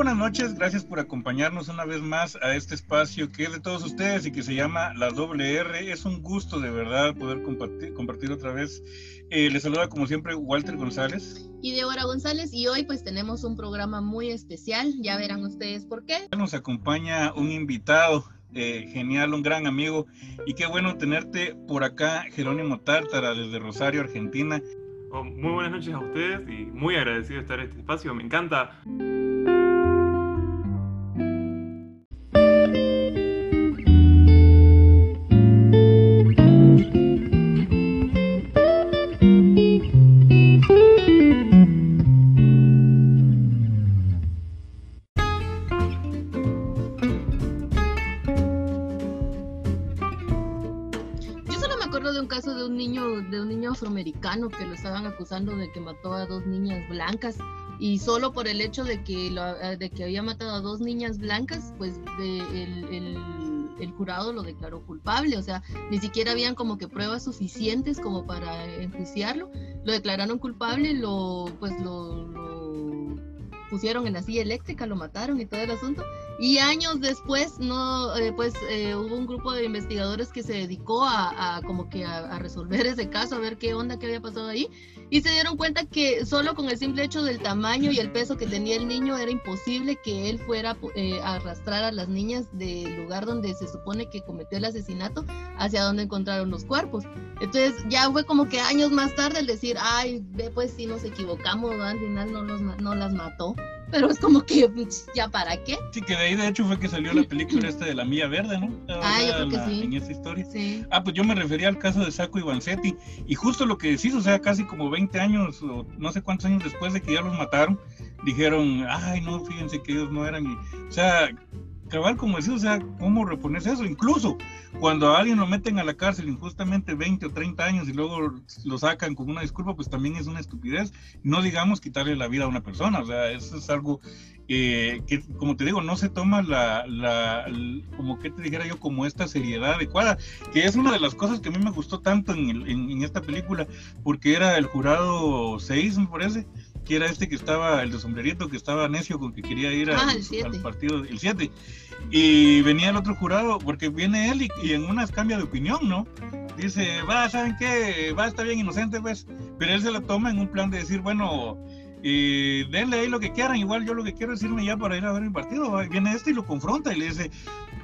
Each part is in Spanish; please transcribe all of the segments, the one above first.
buenas noches, gracias por acompañarnos una vez más a este espacio que es de todos ustedes y que se llama La Doble R. Es un gusto de verdad poder compartir, compartir otra vez. Eh, les saluda como siempre Walter González. Y Débora González y hoy pues tenemos un programa muy especial, ya verán ustedes por qué. Nos acompaña un invitado eh, genial, un gran amigo y qué bueno tenerte por acá, Jerónimo Tártara desde Rosario, Argentina. Oh, muy buenas noches a ustedes y muy agradecido de estar en este espacio, me encanta. Afroamericano que lo estaban acusando de que mató a dos niñas blancas. Y solo por el hecho de que, eh, de que había matado a dos niñas blancas, pues el, el, jurado lo declaró culpable, o sea, ni siquiera habían como que pruebas suficientes como para enjuiciarlo, lo declararon culpable, lo pues lo, lo pusieron en la silla eléctrica, lo mataron y todo el asunto, y años después, no, eh, pues eh, hubo un grupo de investigadores que se dedicó a, como que a, resolver ese caso, a ver qué onda, qué había pasado ahí, y se dieron cuenta que solo con el simple hecho del tamaño y el peso que tenía el niño era imposible que él fuera eh, a arrastrar a las niñas del lugar donde se supone que cometió el asesinato hacia donde encontraron los cuerpos. Entonces ya fue como que años más tarde el decir, ay, ve pues si nos equivocamos, al final no, los, no las mató pero es como que ya para qué. Sí, que de ahí de hecho fue que salió la película esta de la Mía Verde, ¿no? Ah, yo creo que sí. En esa historia. Sí. Ah, pues yo me refería al caso de Saco y Vanzetti, y justo lo que decís, o sea, casi como 20 años o no sé cuántos años después de que ya los mataron, dijeron, ay, no, fíjense que ellos no eran, o sea, cabal, como decía, o sea, ¿cómo reponerse eso? Incluso cuando a alguien lo meten a la cárcel injustamente 20 o 30 años y luego lo sacan con una disculpa, pues también es una estupidez. No digamos quitarle la vida a una persona, o sea, eso es algo eh, que, como te digo, no se toma la, la, como que te dijera yo, como esta seriedad adecuada, que es una de las cosas que a mí me gustó tanto en, en, en esta película, porque era el jurado 6, me parece, que era este que estaba, el de sombrerito, que estaba necio con que quería ir ah, al partido, el 7. Y venía el otro jurado, porque viene él y, en unas cambia de opinión, ¿no? Dice, va, ¿saben qué? Va, está bien inocente, pues. Pero él se lo toma en un plan de decir, bueno, y denle ahí lo que quieran, igual yo lo que quiero es irme ya para ir a ver mi partido. Viene este y lo confronta y le dice,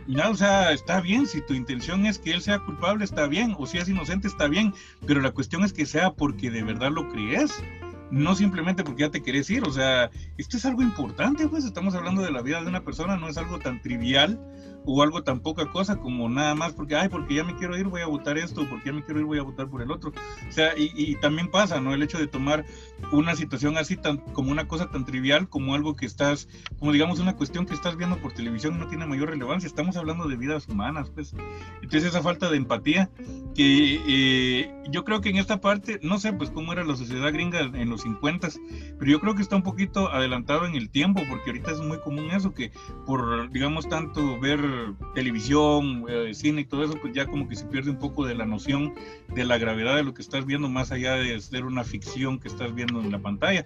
mira, o sea, está bien, si tu intención es que él sea culpable, está bien, o si es inocente, está bien, pero la cuestión es que sea porque de verdad lo crees no simplemente porque ya te querés ir, o sea, esto es algo importante, pues estamos hablando de la vida de una persona, no es algo tan trivial o algo tan poca cosa como nada más porque, ay, porque ya me quiero ir, voy a votar esto, porque ya me quiero ir, voy a votar por el otro. O sea, y, y, también pasa, ¿no? El hecho de tomar una situación así tan, como una cosa tan trivial, como algo que estás, como digamos una cuestión que estás viendo por televisión no tiene mayor relevancia, estamos hablando de vidas humanas, pues. Entonces esa falta de empatía, que eh, yo creo que en esta parte, no sé, pues cómo era la sociedad gringa en los 50, pero yo creo que está un poquito adelantado en el tiempo, porque ahorita es muy común eso, que por, digamos, tanto ver televisión, eh, cine y todo eso, pues ya como que se pierde un poco de la noción de la gravedad de lo que estás viendo, más allá de ser una ficción que estás viendo en la pantalla.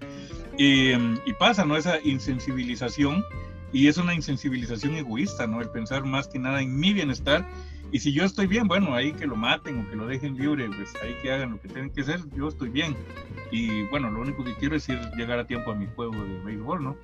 y pasa, ¿no? Esa insensibilización, y es una insensibilización egoísta, ¿no? El pensar más que nada en mi bienestar y si yo estoy bien, bueno, ahí que lo maten o que lo dejen libre, pues ahí que hagan lo que tienen que hacer, yo estoy bien. Y bueno, lo único que quiero es ir, llegar a tiempo a mi juego de béisbol, ¿no?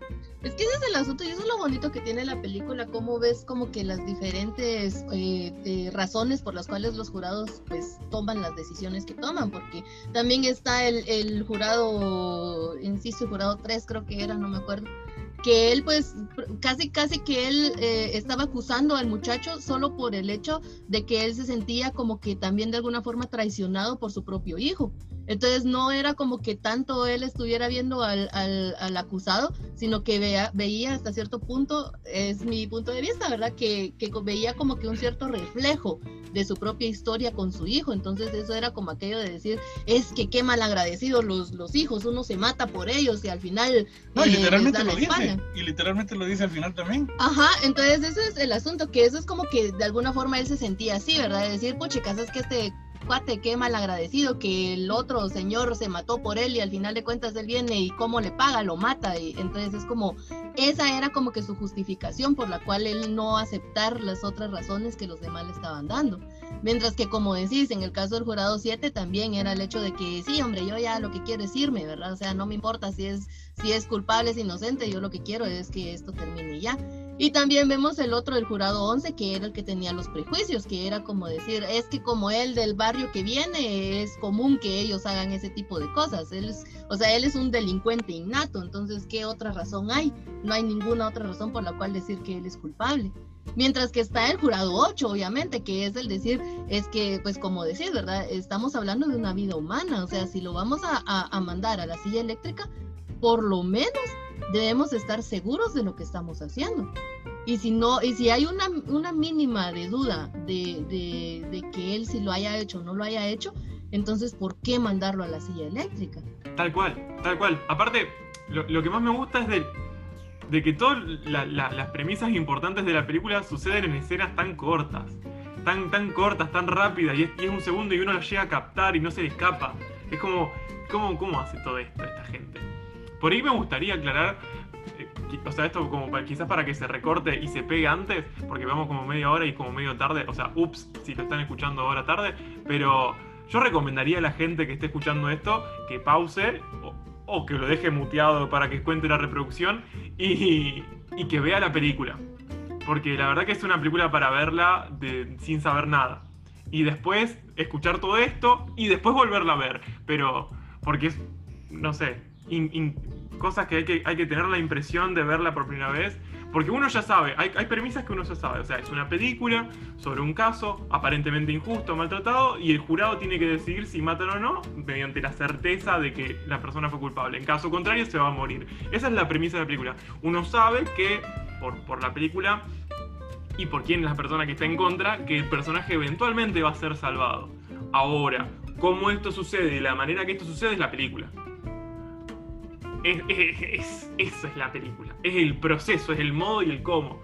Es que ese es el asunto y eso es lo bonito que tiene la película, cómo ves como que las diferentes eh, eh, razones por las cuales los jurados pues toman las decisiones que toman, porque también está el, el jurado, insisto, el jurado 3 creo que era, no me acuerdo que él pues casi casi que él eh, estaba acusando al muchacho solo por el hecho de que él se sentía como que también de alguna forma traicionado por su propio hijo. Entonces no era como que tanto él estuviera viendo al, al, acusado, sino que vea, veía hasta cierto punto, es mi punto de vista, ¿verdad? Que, que, veía como que un cierto reflejo de su propia historia con su hijo. Entonces eso era como aquello de decir, es que qué mal agradecidos los, los hijos, uno se mata por ellos y al final... No, eh, literalmente lo dice. Y literalmente lo dice al final también. Ajá, entonces ese es el asunto, que eso es como que de alguna forma él se sentía así, ¿verdad? De decir, pues chicas, es que este cuate, qué mal agradecido que el otro señor se mató por él y al final de cuentas él viene y cómo le paga, lo mata. Y entonces es como esa era como que su justificación por la cual él no aceptar las otras razones que los demás le estaban dando. Mientras que, como decís, en el caso del jurado 7 también era el hecho de que, sí, hombre, yo ya lo que quiero es irme, ¿verdad? O sea, no me importa si es, si es culpable, es inocente, yo lo que quiero es que esto termine ya. Y también vemos el otro, el jurado 11, que era el que tenía los prejuicios, que era como decir, es que como él del barrio que viene, es común que ellos hagan ese tipo de cosas. Él es, o sea, él es un delincuente innato, entonces, ¿qué otra razón hay? No hay ninguna otra razón por la cual decir que él es culpable. Mientras que está el jurado 8, obviamente, que es el decir, es que, pues como decís, ¿verdad? Estamos hablando de una vida humana, o sea, si lo vamos a, a mandar a la silla eléctrica, por lo menos debemos estar seguros de lo que estamos haciendo. Y si no, y si hay una, una mínima de duda de, de, de, que él si lo haya hecho o no lo haya hecho, entonces ¿por qué mandarlo a la silla eléctrica? Tal cual, tal cual. Aparte, lo, lo que más me gusta es de, de que todas la, la, las premisas importantes de la película suceden en escenas tan cortas. Tan, tan cortas, tan rápidas, y es, y es un segundo y uno las llega a captar y no se le escapa. Es como, ¿cómo, cómo hace todo esto esta gente? Por ahí me gustaría aclarar, eh, o sea, esto como quizás para que se recorte y se pegue antes, porque vamos como media hora y como medio tarde, o sea, ups, si lo están escuchando ahora tarde, pero yo recomendaría a la gente que esté escuchando esto que pause o, que lo deje muteado para que cuente la reproducción y, que vea la película. Porque la verdad que es una película para verla sin saber nada. Y después escuchar todo esto y después volverla a ver. Pero, porque es, no sé, cosas que hay, que tener la impresión de verla por primera vez. Porque uno ya sabe, hay, premisas que uno ya sabe. O sea, es una película sobre un caso aparentemente injusto, maltratado, y el jurado tiene que decidir si matan o no mediante la certeza de que la persona fue culpable. En caso contrario, se va a morir. Esa es la premisa de la película. Uno sabe que por, por la película y por quién es la persona que está en contra, que el personaje eventualmente va a ser salvado. Ahora, cómo esto sucede y la manera que esto sucede es la película. Es, es, es, eso es la película. Es el proceso, es el modo y el cómo.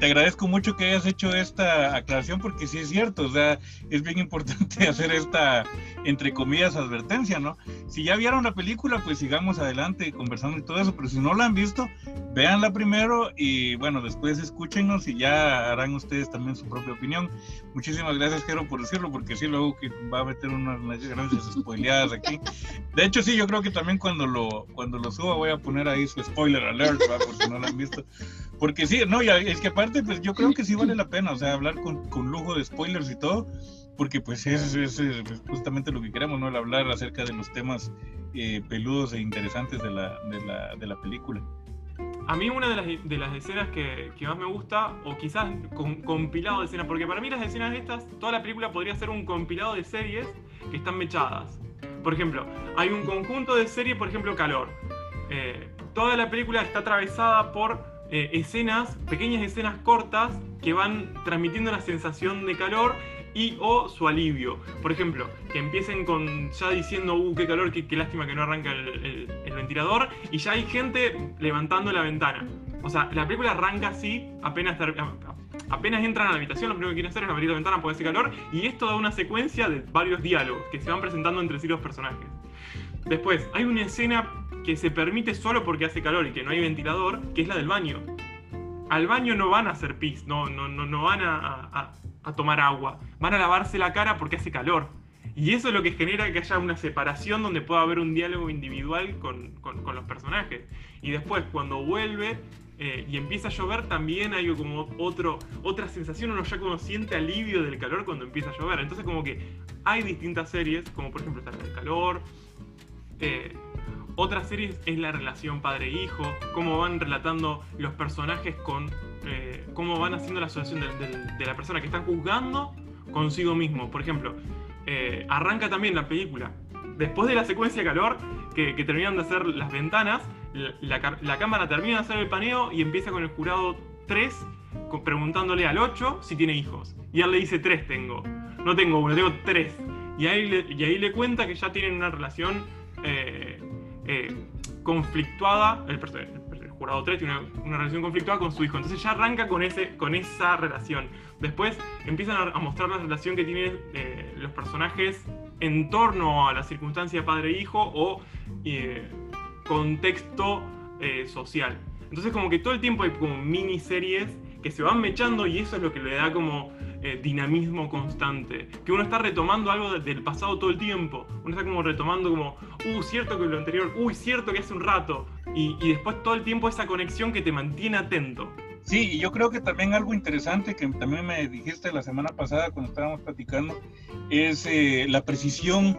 Te agradezco mucho que hayas hecho esta aclaración porque sí es cierto, o sea, es bien importante hacer esta, entre comillas, advertencia, ¿no? Si ya vieron la película, pues sigamos adelante conversando y todo eso, pero si no la han visto, véanla primero y bueno, después escúchenos y ya harán ustedes también su propia opinión. Muchísimas gracias, Jero, por decirlo, porque sí, luego que va a meter unas grandes spoileadas aquí. De hecho, sí, yo creo que también cuando lo, cuando lo suba voy a poner ahí su spoiler alert, ¿va? por si no lo han visto. Porque sí, no, ya, es que aparte, pues yo creo que sí vale la pena, o sea, hablar con, con lujo de spoilers y todo, porque pues es, es, es, justamente lo que queremos, ¿no? El hablar acerca de los temas eh, peludos e interesantes de la, de la, de la película. A mí una de las, de las escenas que, más me gusta, o quizás compilado de escenas, porque para mí las escenas estas, toda la película podría ser un compilado de series que están mechadas. Por ejemplo, hay un conjunto de series, por ejemplo, Calor. Eh, toda la película está atravesada por eh, escenas, pequeñas escenas cortas que van transmitiendo la sensación de calor y o su alivio. Por ejemplo, que empiecen con ya diciendo, uh, qué calor, qué, lástima que no arranca el, ventilador, y ya hay gente levantando la ventana. O sea, la película arranca así, apenas, apenas entran a la habitación, lo primero que quieren hacer es abrir la ventana porque hace calor, y esto da una secuencia de varios diálogos que se van presentando entre sí los personajes. Después, hay una escena que se permite solo porque hace calor y que no hay ventilador, que es la del baño. Al baño no van a hacer pis, no, no, no, no van a, a tomar agua, van a lavarse la cara porque hace calor. Y eso es lo que genera que haya una separación donde pueda haber un diálogo individual con, con, los personajes. Y después, cuando vuelve eh, y empieza a llover, también hay como otro, otra sensación, uno ya como siente alivio del calor cuando empieza a llover. Entonces como que hay distintas series, como por ejemplo está del calor. Eh, otras series es la relación padre-hijo, cómo van relatando los personajes con... Eh, cómo van haciendo la asociación de, la persona que están juzgando consigo mismo. Por ejemplo, eh, arranca también la película. Después de la secuencia de calor, que, terminan de hacer las ventanas, la, cámara termina de hacer el paneo y empieza con el jurado 3 preguntándole al 8 si tiene hijos. Y él le dice 3 tengo. No tengo uno, tengo 3. Y ahí le, cuenta que ya tienen una relación eh, conflictuada. El, el, jurado 3 tiene una, relación conflictuada con su hijo. Entonces ya arranca con, ese, con esa relación. Después empiezan a, mostrar la relación que tienen eh, los personajes en torno a la circunstancia padre-hijo o eh, contexto eh, social. Entonces como que todo el tiempo hay como miniseries que se van mechando y eso es lo que le da como dinamismo constante. Que uno está retomando algo del pasado todo el tiempo. Uno está como retomando como, uh, cierto que lo anterior, uy, cierto que hace un rato. Y, y después todo el tiempo esa conexión que te mantiene atento. Sí, y yo creo que también algo interesante que también me dijiste la semana pasada cuando estábamos platicando es eh, la precisión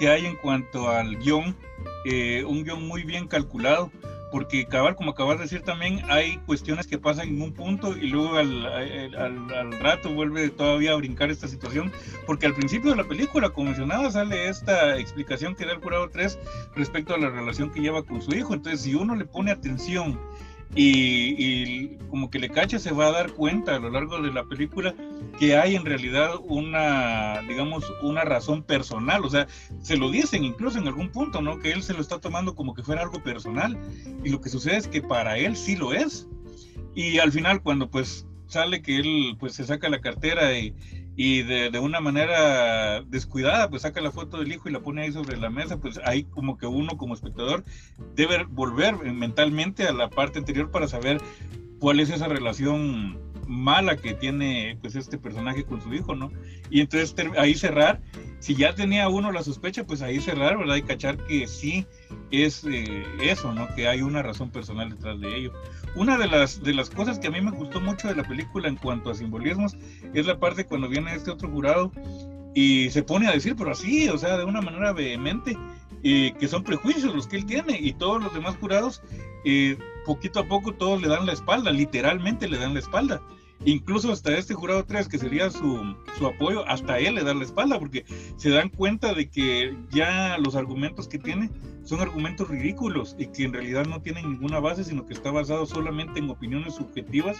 que hay en cuanto al guion, eh, un guion muy bien calculado, porque cabal, como acabas de decir también, hay cuestiones que pasan en un punto y luego al, al, rato vuelve todavía a brincar esta situación, porque al principio de la película, como mencionaba, sale esta explicación que da el jurado 3 respecto a la relación que lleva con su hijo, entonces si uno le pone atención y, como que le cacha se va a dar cuenta a lo largo de la película que hay en realidad una, digamos, una razón personal, o sea, se lo dicen incluso en algún punto, ¿no? Que él se lo está tomando como que fuera algo personal y lo que sucede es que para él sí lo es. Y al final cuando pues sale que él pues se saca la cartera y, y de, de, una manera descuidada, pues saca la foto del hijo y la pone ahí sobre la mesa, pues ahí como que uno como espectador debe volver mentalmente a la parte anterior para saber cuál es esa relación mala que tiene pues este personaje con su hijo, ¿no? Y entonces ahí cerrar, si ya tenía uno la sospecha, pues ahí cerrar, ¿verdad? Y cachar que sí es eh, eso, ¿no? Que hay una razón personal detrás de ello. Una de las, de las cosas que a mí me gustó mucho de la película en cuanto a simbolismos es la parte cuando viene este otro jurado y se pone a decir, pero así, o sea, de una manera vehemente, eh, que son prejuicios los que él tiene y todos los demás jurados, eh, poquito a poco todos le dan la espalda, literalmente le dan la espalda. Incluso hasta este jurado 3, que sería su, su apoyo, hasta él le da la espalda, porque se dan cuenta de que ya los argumentos que tiene son argumentos ridículos y que en realidad no tienen ninguna base, sino que está basado solamente en opiniones subjetivas,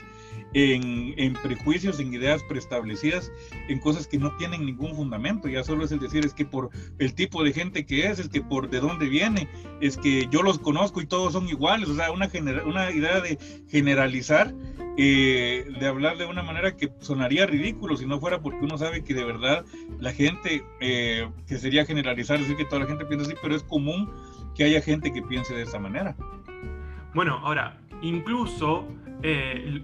en, en, prejuicios, en ideas preestablecidas, en cosas que no tienen ningún fundamento. Ya solo es el decir, es que por el tipo de gente que es, es que por de dónde viene, es que yo los conozco y todos son iguales, o sea, una, una idea de generalizar, eh, de hablar de una manera que sonaría ridículo si no fuera porque uno sabe que de verdad la gente, eh, que sería generalizar, decir que toda la gente piensa así, pero es común que haya gente que piense de esa manera. Bueno, ahora, incluso eh,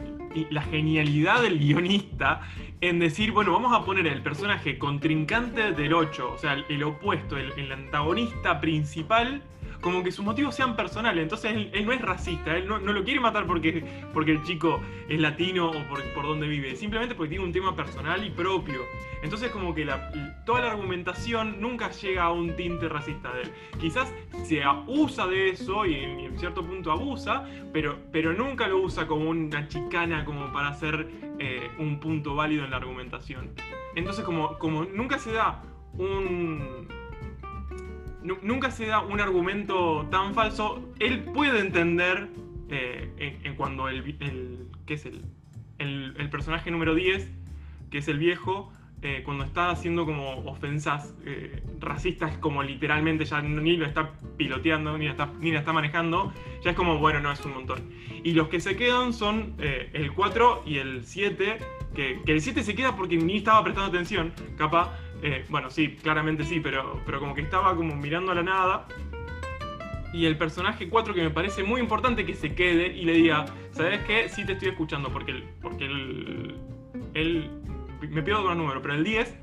la genialidad del guionista en decir, bueno, vamos a poner el personaje contrincante del 8, o sea, el, opuesto, el, antagonista principal, como que sus motivos sean personales. Entonces él, no es racista, él no, lo quiere matar porque, porque el chico es latino o por, por donde vive, simplemente porque tiene un tema personal y propio. Entonces como que toda la argumentación nunca llega a un tinte racista de él. Quizás se abusa de eso y en, cierto punto abusa, pero, pero nunca lo usa como una chicana como para hacer eh, un punto válido en la argumentación. Entonces como, como nunca se da un nunca se da un argumento tan falso. Él puede entender eh, en, cuando el, el, es el, el, personaje número 10, que es el viejo, eh, cuando está haciendo como ofensas eh, racistas, como literalmente ya ni lo está piloteando, ni, está, ni la está manejando, ya es como, bueno, no, es un montón. Y los que se quedan son el 4 y el 7, que, que el 7 se queda porque ni estaba prestando atención, capaz eh, bueno, sí, claramente sí, pero, pero como que estaba como mirando a la nada. Y el personaje 4 que me parece muy importante que se quede y le diga, ¿sabes qué? Sí te estoy escuchando, porque él, porque él, me pido otro número, pero el 10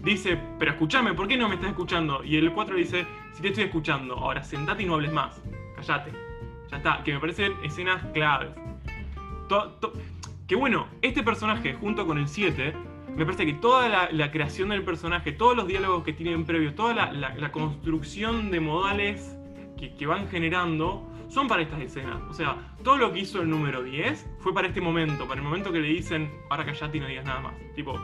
dice, pero escúchame, ¿por qué no me estás escuchando? Y el 4 dice, sí te estoy escuchando, ahora sentate y no hables más, callate. Ya está, que me parecen escenas claves. que bueno, este personaje junto con el 7 me parece que toda la, creación del personaje, todos los diálogos que tienen previos, toda la, construcción de modales que, van generando, son para estas escenas. O sea, todo lo que hizo el número 10 fue para este momento, para el momento que le dicen, ahora callate y no digas nada más. Tipo,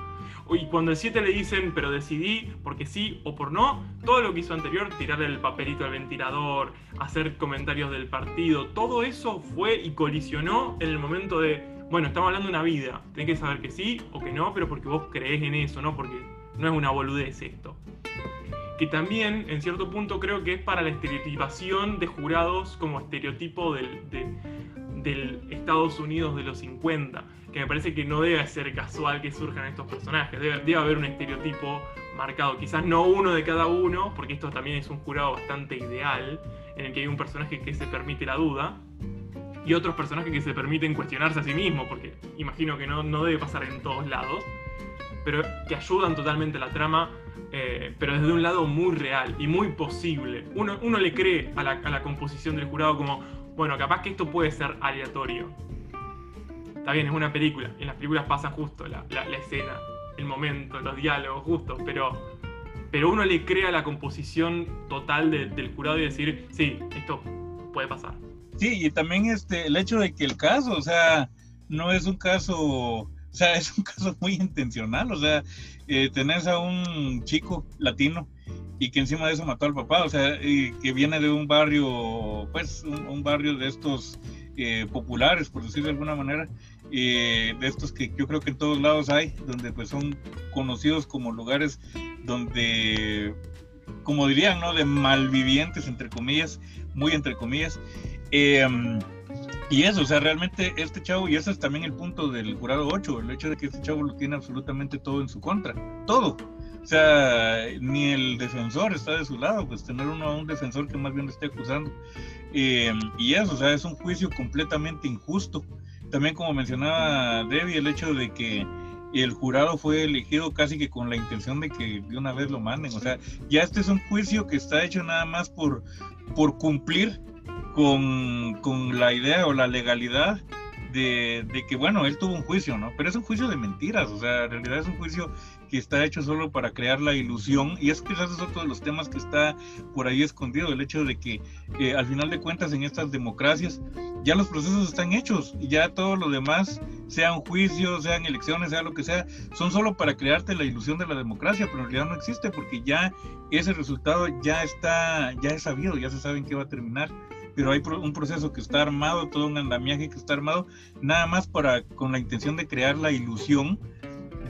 y cuando el 7 le dicen, pero decidí porque sí o por no, todo lo que hizo anterior, tirarle el papelito al ventilador, hacer comentarios del partido, todo eso fue y colisionó en el momento de bueno, estamos hablando de una vida, tenés que saber que sí o que no, pero porque vos creés en eso, ¿no? Porque no es una boludez esto. Que también, en cierto punto, creo que es para la estereotipación de jurados como estereotipo del, Estados Unidos de los 50, que me parece que no debe ser casual que surjan estos personajes, debe, debe haber un estereotipo marcado, quizás no uno de cada uno, porque esto también es un jurado bastante ideal, en el que hay un personaje que se permite la duda, y otros personajes que se permiten cuestionarse a sí mismos, porque imagino que no, no debe pasar en todos lados, pero que ayudan totalmente a la trama, eh, pero desde un lado muy real y muy posible. Uno, uno le cree a la, a la composición del jurado como, bueno, capaz que esto puede ser aleatorio. Está bien, es una película, en las películas pasa justo la, la, escena, el momento, los diálogos justos, pero, pero uno le crea la composición total de, del jurado y decir, sí, esto puede pasar. Sí, y también este, el hecho de que el caso, o sea, no es un caso, o sea, es un caso muy intencional, o sea, eh, tenés a un chico latino y que encima de eso mató al papá, o sea, que viene de un barrio, pues, un, un barrio de estos eh, populares, por decirlo de alguna manera, eh, de estos que yo creo que en todos lados hay, donde pues son conocidos como lugares donde, como dirían, ¿no? De malvivientes, entre comillas, muy entre comillas. Eh, y eso, o sea, realmente este chavo, y ese es también el punto del jurado 8, el hecho de que este chavo lo tiene absolutamente todo en su contra, todo. O sea, ni el defensor está de su lado, pues tener uno a un defensor que más bien lo esté acusando. Eh, y eso, o sea, es un juicio completamente injusto. También como mencionaba Debbie, el hecho de que el jurado fue elegido casi que con la intención de que de una vez lo manden. O sea, ya este es un juicio que está hecho nada más por, por cumplir con, con la idea o la legalidad de, de, que, bueno, él tuvo un juicio, ¿no? Pero es un juicio de mentiras, o sea, en realidad es un juicio que está hecho solo para crear la ilusión, y es quizás es otro de los temas que está por ahí escondido, el hecho de que eh, al final de cuentas en estas democracias ya los procesos están hechos, y ya todo lo demás, sean juicios, sean elecciones, sea lo que sea, son solo para crearte la ilusión de la democracia, pero en realidad no existe porque ya ese resultado ya está, ya es sabido, ya se sabe en qué va a terminar pero hay un proceso que está armado, todo un andamiaje que está armado, nada más para con la intención de crear la ilusión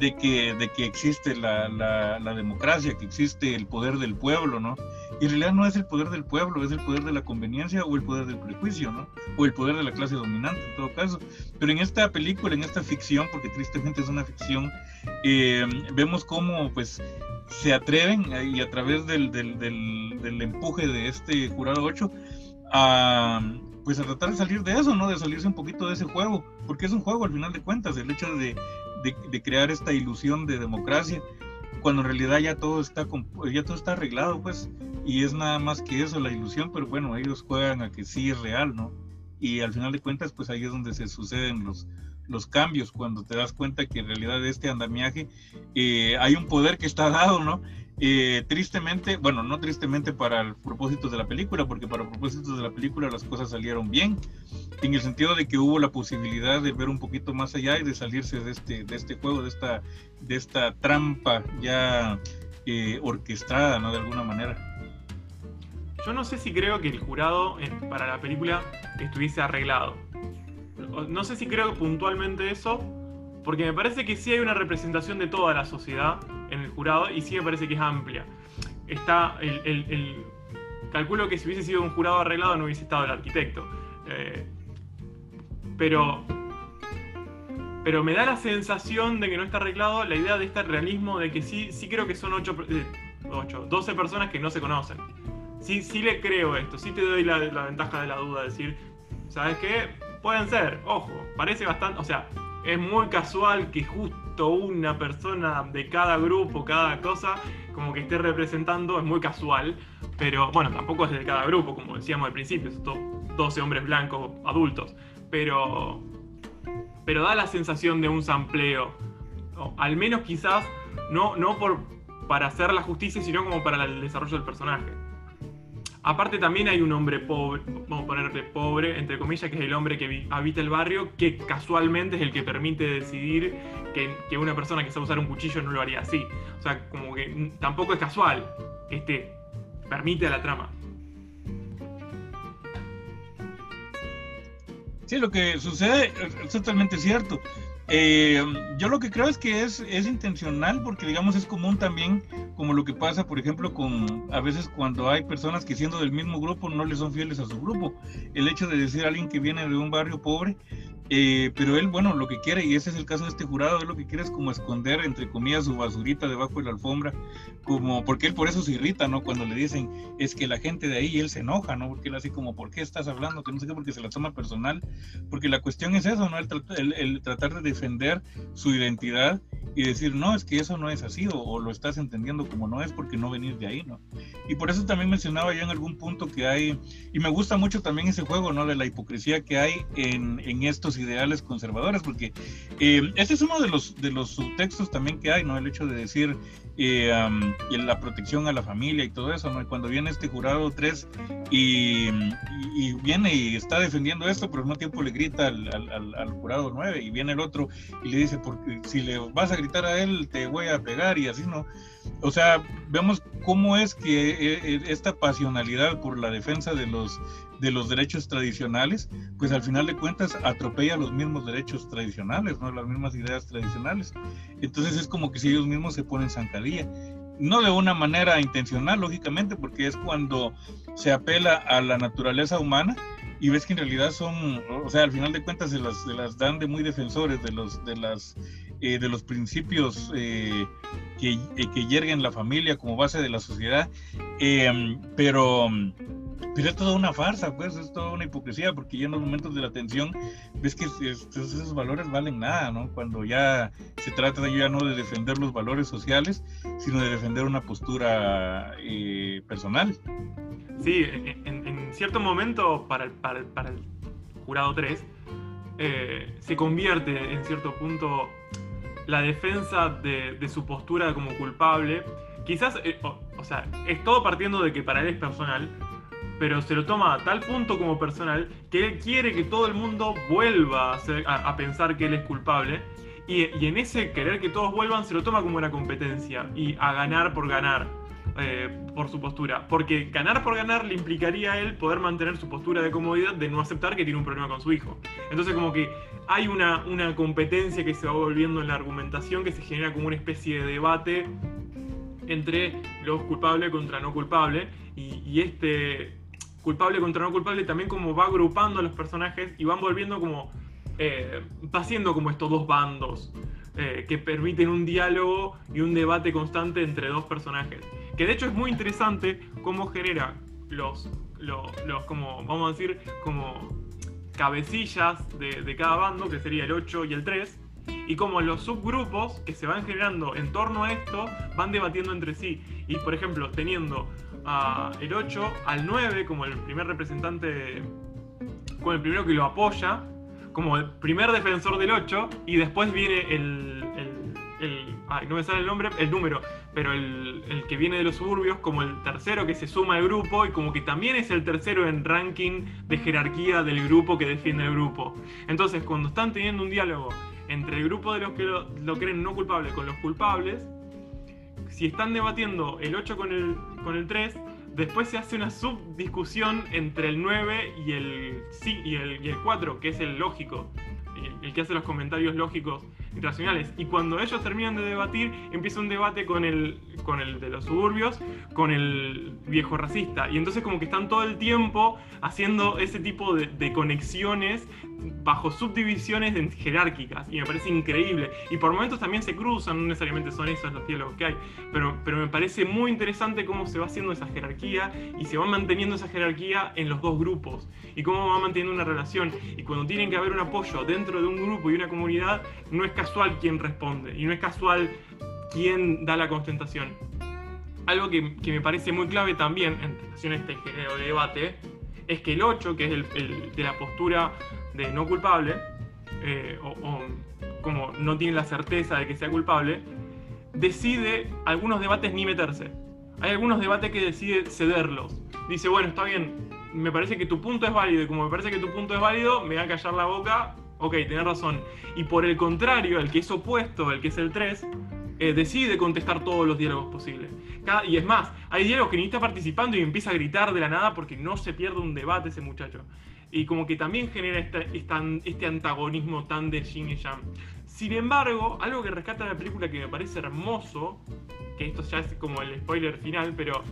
de que, de que existe la, la, la, democracia, que existe el poder del pueblo, ¿no? Y en realidad no es el poder del pueblo, es el poder de la conveniencia o el poder del prejuicio, ¿no? O el poder de la clase dominante, en todo caso. Pero en esta película, en esta ficción, porque tristemente es una ficción, eh, vemos cómo, pues, se atreven y a través del, del, del, del empuje de este jurado 8, a, pues a tratar de salir de eso, ¿no? De salirse un poquito de ese juego, porque es un juego al final de cuentas, el hecho de, de, de crear esta ilusión de democracia, cuando en realidad ya todo está ya todo está arreglado, pues, y es nada más que eso, la ilusión, pero bueno, ellos juegan a que sí es real, ¿no? Y al final de cuentas, pues ahí es donde se suceden los, los cambios, cuando te das cuenta que en realidad este andamiaje eh, hay un poder que está dado, ¿no? Eh, tristemente, bueno, no tristemente para el propósito de la película, porque para propósitos de la película las cosas salieron bien, en el sentido de que hubo la posibilidad de ver un poquito más allá y de salirse de este, de este juego, de esta, de esta trampa ya eh, orquestada, ¿no? De alguna manera. Yo no sé si creo que el jurado para la película estuviese arreglado. No sé si creo puntualmente eso, porque me parece que sí hay una representación de toda la sociedad en el jurado y sí me parece que es amplia. Está el, el, calculo que si hubiese sido un jurado arreglado no hubiese estado el arquitecto. Eh, pero pero me da la sensación de que no está arreglado la idea de este realismo de que sí, sí creo que son 8, eh, 8 12 personas que no se conocen. Sí, sí le creo esto, sí te doy la, la ventaja de la duda, decir, ¿sabes qué? Pueden ser, ojo, parece bastante, o sea, es muy casual que justo una persona de cada grupo, cada cosa, como que esté representando, es muy casual, pero bueno, tampoco es de cada grupo, como decíamos al principio, son 12 hombres blancos adultos, pero, pero da la sensación de un sampleo, al menos quizás no, no por, para hacer la justicia, sino como para el desarrollo del personaje. Aparte también hay un hombre pobre, vamos a ponerle pobre, entre comillas, que es el hombre que habita el barrio, que casualmente es el que permite decidir que, una persona que sabe usar un cuchillo no lo haría así. O sea, como que tampoco es casual, este, permite a la trama. Sí, lo que sucede es totalmente cierto. Eh, yo lo que creo es que es, intencional porque digamos es común también como lo que pasa por ejemplo con a veces cuando hay personas que siendo del mismo grupo no le son fieles a su grupo. El hecho de decir a alguien que viene de un barrio pobre Eh, pero él, bueno, lo que quiere, y ese es el caso de este jurado, él lo que quiere es como esconder, entre comillas, su basurita debajo de la alfombra, como, porque él por eso se irrita, ¿no? Cuando le dicen, es que la gente de ahí, él se enoja, ¿no? Porque él así como, ¿por qué estás hablando? Que no sé qué, porque se la toma personal, porque la cuestión es eso, ¿no? El, tratar de defender su identidad y decir, no, es que eso no es así, o, lo estás entendiendo como no es porque no venir de ahí, ¿no? Y por eso también mencionaba yo en algún punto que hay, y me gusta mucho también ese juego, ¿no? De la hipocresía que hay en, en estos ideales conservadores, porque eh, este es uno de los, de los subtextos también que hay, ¿no? El hecho de decir eh, la protección a la familia y todo eso, ¿no? cuando viene este jurado 3 y, viene y está defendiendo esto, pero al mismo tiempo le grita al, al, jurado 9 y viene el otro y le dice, porque si le vas a gritar a él, te voy a pegar y así, ¿no? O sea, vemos cómo es que eh, esta pasionalidad por la defensa de los de los derechos tradicionales, pues al final de cuentas atropella los mismos derechos tradicionales, ¿no? las mismas ideas tradicionales. Entonces es como que si ellos mismos se ponen zancadilla. No de una manera intencional, lógicamente, porque es cuando se apela a la naturaleza humana y ves que en realidad son, o sea, al final de cuentas se las, se las dan de muy defensores de los, de las, eh, de los principios eh, que, eh, que yerguen la familia como base de la sociedad, pero pero es toda una farsa, pues, es toda una hipocresía, porque ya en los momentos de la tensión ves que esos valores valen nada, ¿no? Cuando ya se trata ya no de defender los valores sociales, sino de defender una postura eh, personal. Sí, en, cierto momento, para el, para el, jurado 3, eh, se convierte en cierto punto la defensa de, su postura como culpable. Quizás, eh, o sea, es todo partiendo de que para él es personal, pero se lo toma a tal punto como personal que él quiere que todo el mundo vuelva a, pensar que él es culpable. Y, en ese querer que todos vuelvan se lo toma como una competencia y a ganar por ganar. Eh, por su postura. Porque ganar por ganar le implicaría a él poder mantener su postura de comodidad de no aceptar que tiene un problema con su hijo. Entonces como que hay una, una competencia que se va volviendo en la argumentación que se genera como una especie de debate entre los culpables contra no culpables. Y, y este, culpable contra no culpable, también como va agrupando a los personajes y van volviendo como, eh, va haciendo como estos dos bandos eh, que permiten un diálogo y un debate constante entre dos personajes. Que de hecho es muy interesante cómo genera los, los, como, vamos a decir, como cabecillas de, de cada bando, que sería el 8 y el 3, y como los subgrupos que se van generando en torno a esto van debatiendo entre sí. Y por ejemplo, teniendo el 8 al 9 como el primer representante, como el primero que lo apoya, como el primer defensor del 8, y después viene el, el, no me sale el nombre, el número, pero el, el, que viene de los suburbios como el tercero que se suma al grupo y como que también es el tercero en ranking de jerarquía del grupo que defiende el grupo. Entonces, cuando están teniendo un diálogo entre el grupo de los que lo, lo creen no culpable con los culpables, si están debatiendo el 8 con el, con el 3, después se hace una subdiscusión entre el 9 y el, y el, y el 4, que es el lógico, el, que hace los comentarios lógicos internacionales. Y cuando ellos terminan de debatir, empieza un debate con el, con el de los suburbios, con el viejo racista. Y entonces como que están todo el tiempo haciendo ese tipo de conexiones bajo subdivisiones jerárquicas y me parece increíble. Y por momentos también se cruzan, no necesariamente son esos los diálogos que hay, pero, pero me parece muy interesante cómo se va haciendo esa jerarquía y se va manteniendo esa jerarquía en los dos grupos y cómo va manteniendo una relación. Y cuando tienen que haber un apoyo dentro de un grupo y una comunidad, no es casual quién responde y no es casual quién da la constatación. Algo que, que me parece muy clave también en relación a este género de debate es que el 8, que es el, de la postura de no culpable, eh, o, como no tiene la certeza de que sea culpable, decide algunos debates ni meterse. Hay algunos debates que decide cederlos. Dice, bueno, está bien, me parece que tu punto es válido y como me parece que tu punto es válido, me va a callar la boca, ok, tenés razón. Y por el contrario, el que es opuesto, el que es el 3, eh, decide contestar todos los diálogos posibles. y es más, hay diálogos que ni está participando y empieza a gritar de la nada porque no se pierde un debate ese muchacho. Y como que también genera este antagonismo tan de Jin y Yang. Sin embargo, algo que rescata la película que me parece hermoso, que esto ya es como el spoiler final, pero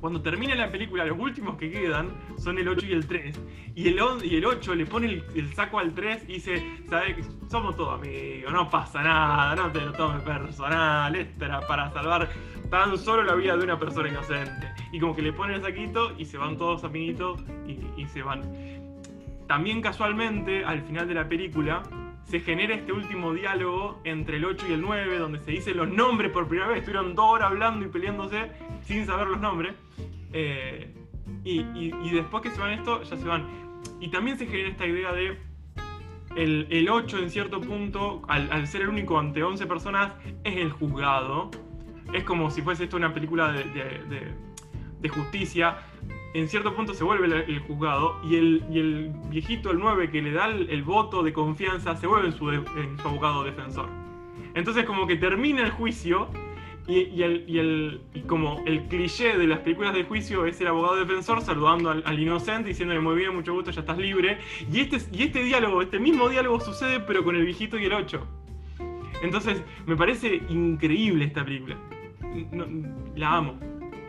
Cuando termina la película, los últimos que quedan son el 8 y el 3. Y el, y el 8 le pone el, saco al 3 y dice, ¿sabes? Somos todos amigos, no pasa nada, no te lo tomes personal, esto para salvar tan solo la vida de una persona inocente. Y como que le pone el saquito y se van todos amiguitos y, y se van. También casualmente, al final de la película, se genera este último diálogo entre el 8 y el 9, donde se dicen los nombres por primera vez. Estuvieron dos horas hablando y peleándose sin saber los nombres. Eh, y, después que se van esto, ya se van. Y también se genera esta idea de el, el 8 en cierto punto, al, ser el único ante 11 personas, es el juzgado. Es como si fuese esto una película de, de, justicia en cierto punto se vuelve el, juzgado y el, el, viejito, el 9, que le da el, voto de confianza, se vuelve en su, abogado defensor. Entonces como que termina el juicio y, el, como el cliché de las películas de juicio es el abogado defensor saludando al, inocente, diciéndole muy bien, mucho gusto, ya estás libre. Y este, y este diálogo, este mismo diálogo sucede pero con el viejito y el 8. Entonces me parece increíble esta película. La amo.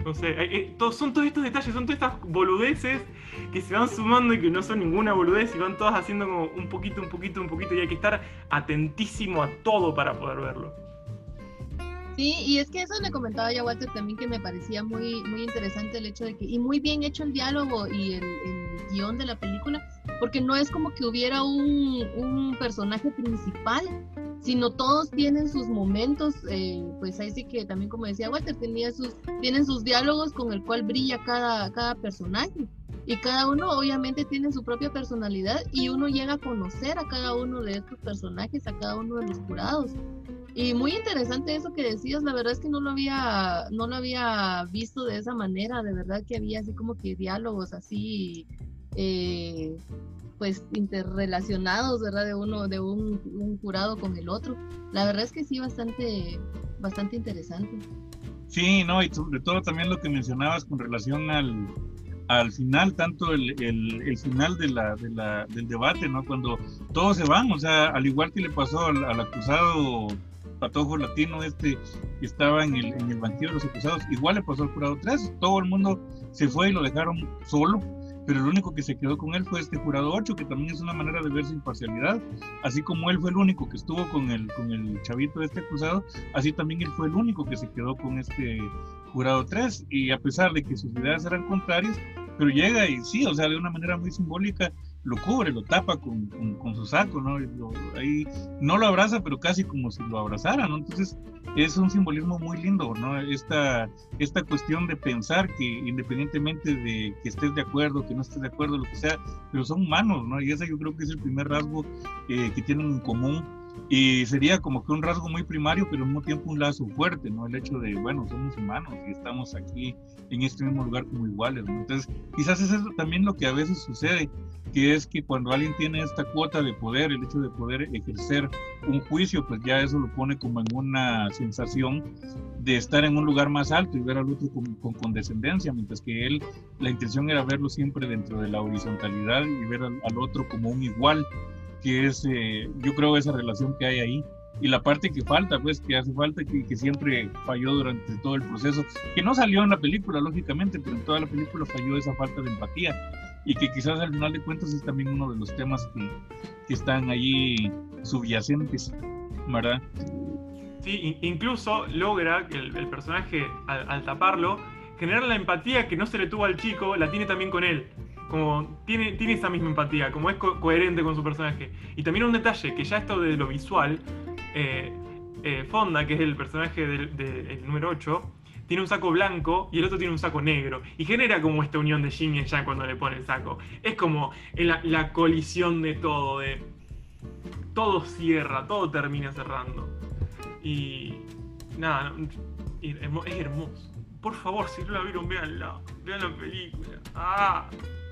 No sé, eh, son todos estos detalles, son todas estas boludeces que se van sumando y que no son ninguna boludez y van todas haciendo como un poquito, un poquito, un poquito y hay que estar atentísimo a todo para poder verlo. Sí, y es que eso le comentaba ya Walter también que me parecía muy, muy interesante el hecho de que, y muy bien hecho el diálogo y el, el guion de la película, porque no es como que hubiera un, un personaje principal, sino todos tienen sus momentos, eh, pues ahí sí que también como decía Walter, tenía sus, tienen sus diálogos con el cual brilla cada, cada personaje. Y cada uno obviamente tiene su propia personalidad y uno llega a conocer a cada uno de estos personajes, a cada uno de los jurados. Y muy interesante eso que decías, la verdad es que no lo había, no lo había visto de esa manera, de verdad que había así como que diálogos así eh, pues interrelacionados, ¿verdad? De uno, de un, jurado con el otro. La verdad es que sí, bastante, bastante interesante. Sí, no, y sobre todo también lo que mencionabas con relación al, al final, tanto el, el, final de la, de la, del debate, ¿no? Cuando todos se van, o sea, al igual que le pasó al, acusado patojo latino este que estaba en el, en el banquillo de los acusados, igual le pasó al jurado 3, todo el mundo se fue y lo dejaron solo pero el único que se quedó con él fue este jurado 8, que también es una manera de ver su imparcialidad. Así como él fue el único que estuvo con el, con el chavito este acusado, así también él fue el único que se quedó con este jurado 3. Y a pesar de que sus ideas eran contrarias, pero llega y sí, o sea, de una manera muy simbólica, lo cubre, lo tapa con, con, su saco, ¿no? ahí no lo abraza, pero casi como si lo abrazara, ¿no? Entonces es un simbolismo muy lindo, ¿no? Esta, esta cuestión de pensar que independientemente de que estés de acuerdo, que no estés de acuerdo, lo que sea, pero son humanos, ¿no? Y ese yo creo que es el primer rasgo eh, que tienen en común y sería como que un rasgo muy primario, pero al mismo tiempo un lazo fuerte, ¿no? El hecho de, bueno, somos humanos y estamos aquí en este mismo lugar como iguales, ¿no? Entonces, quizás es eso también lo que a veces sucede, que es que cuando alguien tiene esta cuota de poder, el hecho de poder ejercer un juicio, pues ya eso lo pone como en una sensación de estar en un lugar más alto y ver al otro con, condescendencia, mientras que él, la intención era verlo siempre dentro de la horizontalidad y ver al, otro como un igual, que es, eh, yo creo, esa relación que hay ahí y la parte que falta, pues que hace falta, que, que, siempre falló durante todo el proceso, que no salió en la película, lógicamente, pero en toda la película falló esa falta de empatía y que quizás al final de cuentas es también uno de los temas que, que están allí subyacentes, ¿verdad? Sí, incluso logra que el, personaje, al, taparlo, generar la empatía que no se le tuvo al chico, la tiene también con él. Como tiene, tiene esa misma empatía, como es coherente con su personaje. Y también un detalle, que ya esto de lo visual, eh, eh, Fonda, que es el personaje del, número 8, tiene un saco blanco y el otro tiene un saco negro. Y genera como esta unión de Jin y Yang cuando le pone el saco. Es como la, colisión de todo, de todo cierra, todo termina cerrando. Y nada, es hermoso. Por favor, si no la vieron, véanla. Vean la película. ¡Ah!